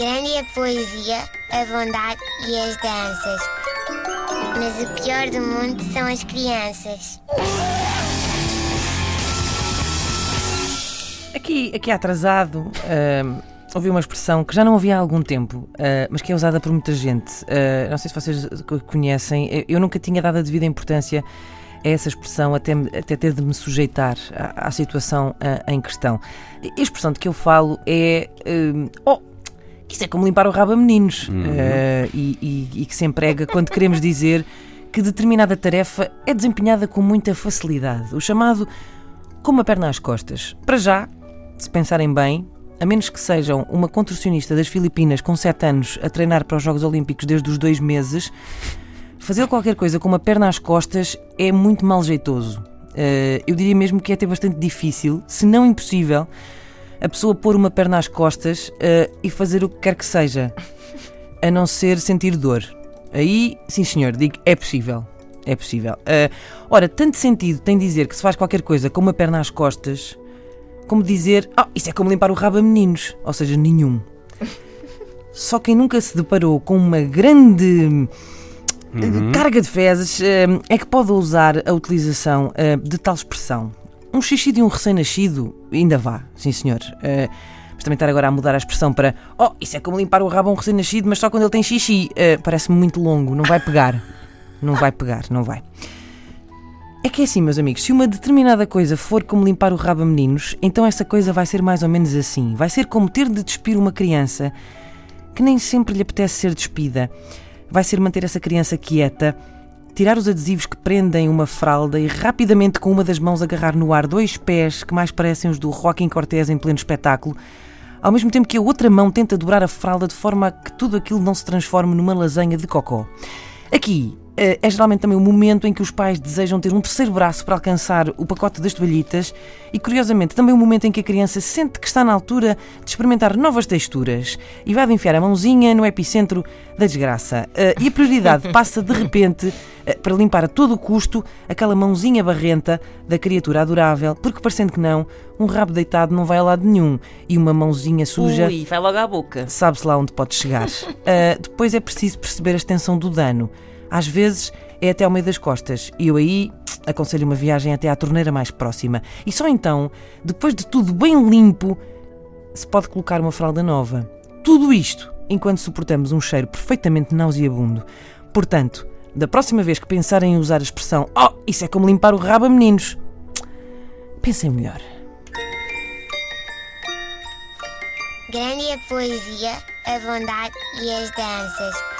Grande é a poesia, a bondade e as danças. Mas o pior do mundo são as crianças. Aqui, aqui atrasado, uh, ouvi uma expressão que já não ouvi há algum tempo, uh, mas que é usada por muita gente. Uh, não sei se vocês conhecem, eu nunca tinha dado a devida importância a essa expressão até, até ter de me sujeitar à, à situação em questão. A expressão de que eu falo é. oh, isso é como limpar o rabo a meninos. Uhum. E, e, e que se emprega quando queremos dizer que determinada tarefa é desempenhada com muita facilidade. O chamado com uma perna às costas. Para já, se pensarem bem, a menos que sejam uma contorcionista das Filipinas com 7 anos a treinar para os Jogos Olímpicos desde os dois meses, fazer qualquer coisa com uma perna às costas é muito mal jeitoso. Uh, eu diria mesmo que é até bastante difícil, se não impossível, a pessoa pôr uma perna às costas uh, e fazer o que quer que seja, a não ser sentir dor. Aí, sim senhor, digo, é possível. É possível. Uh, ora, tanto sentido tem dizer que se faz qualquer coisa com uma perna às costas como dizer, oh, isso é como limpar o rabo a meninos. Ou seja, nenhum. Só quem nunca se deparou com uma grande uhum. carga de fezes eh, é que pode usar a utilização de tal expressão. Um xixi de um recém-nascido ainda vá, sim senhor. Eh, mas também estar agora a mudar a expressão para oh, isso é como limpar o rabo a um recém-nascido, mas só quando ele tem xixi. Parece-me muito longo, não vai pegar. Não vai pegar, não vai. É que é assim, meus amigos, se uma determinada coisa for como limpar o rabo a meninos, então essa coisa vai ser mais ou menos assim. Vai ser como ter de despir uma criança que nem sempre lhe apetece ser despida. Vai ser manter essa criança quieta, tirar os adesivos que prendem uma fralda e rapidamente com uma das mãos agarrar no ar dois pés que mais parecem os do Joaquim Cortez em pleno espetáculo, ao mesmo tempo que a outra mão tenta dobrar a fralda de forma a que tudo aquilo não se transforme numa lasanha de cocó. Aqui, é geralmente também o momento em que os pais desejam ter um terceiro braço para alcançar o pacote das toalhitas e, curiosamente, também o momento em que a criança sente que está na altura de experimentar novas texturas e vai de enfiar a mãozinha no epicentro da desgraça. Eh, e a prioridade passa, de repente, eh, para limpar a todo o custo aquela mãozinha barrenta da criatura adorável, porque, parecendo que não, um rabo deitado não vai a lado nenhum e uma mãozinha suja. Ui, vai logo à boca. Sabe-se lá onde pode chegar. depois é preciso perceber a extensão do dano. Às vezes é até ao meio das costas e eu aí aconselho uma viagem até à torneira mais próxima. E só então, depois de tudo bem limpo, se pode colocar uma fralda nova. Tudo isto enquanto suportamos um cheiro perfeitamente nauseabundo. Portanto, da próxima vez que pensarem em usar a expressão Oh, isso é como limpar o rabo a meninos, pensem melhor. Grande a poesia, a bondade e as danças.